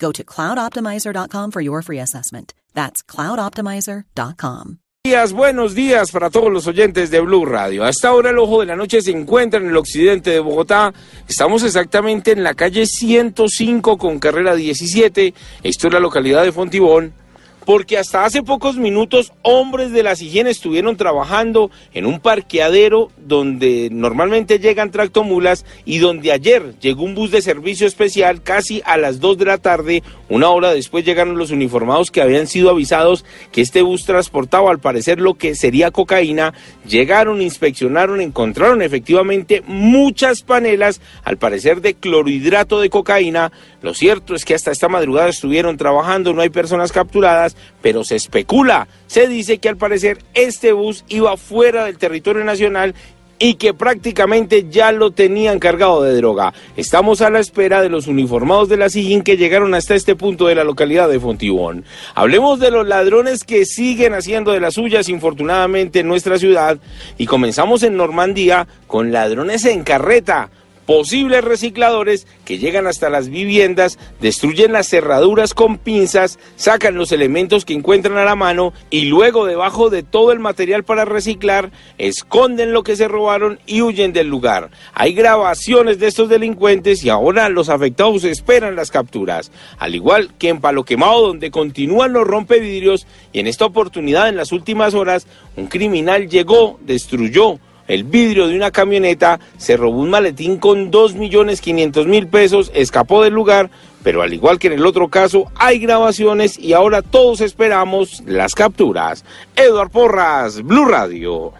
Go to cloudoptimizer.com for your free assessment. That's cloudoptimizer.com. Días, buenos días para todos los oyentes de Blue Radio. A esta hora el ojo de la noche se encuentra en el occidente de Bogotá. Estamos exactamente en la calle 105 con carrera 17. Esto es la localidad de Fontibón porque hasta hace pocos minutos hombres de las higienes estuvieron trabajando en un parqueadero donde normalmente llegan tractomulas y donde ayer llegó un bus de servicio especial casi a las 2 de la tarde. Una hora después llegaron los uniformados que habían sido avisados que este bus transportaba al parecer lo que sería cocaína. Llegaron, inspeccionaron, encontraron efectivamente muchas panelas, al parecer de clorhidrato de cocaína. Lo cierto es que hasta esta madrugada estuvieron trabajando, no hay personas capturadas pero se especula, se dice que al parecer este bus iba fuera del territorio nacional y que prácticamente ya lo tenían cargado de droga. Estamos a la espera de los uniformados de la SIGIN que llegaron hasta este punto de la localidad de Fontibón. Hablemos de los ladrones que siguen haciendo de las suyas infortunadamente en nuestra ciudad y comenzamos en Normandía con ladrones en carreta posibles recicladores que llegan hasta las viviendas, destruyen las cerraduras con pinzas, sacan los elementos que encuentran a la mano y luego debajo de todo el material para reciclar, esconden lo que se robaron y huyen del lugar. Hay grabaciones de estos delincuentes y ahora los afectados esperan las capturas. Al igual que en Palo Quemado, donde continúan los rompevidrios y en esta oportunidad en las últimas horas, un criminal llegó, destruyó, el vidrio de una camioneta, se robó un maletín con 2.500.000 pesos, escapó del lugar, pero al igual que en el otro caso, hay grabaciones y ahora todos esperamos las capturas. Eduard Porras, Blue Radio.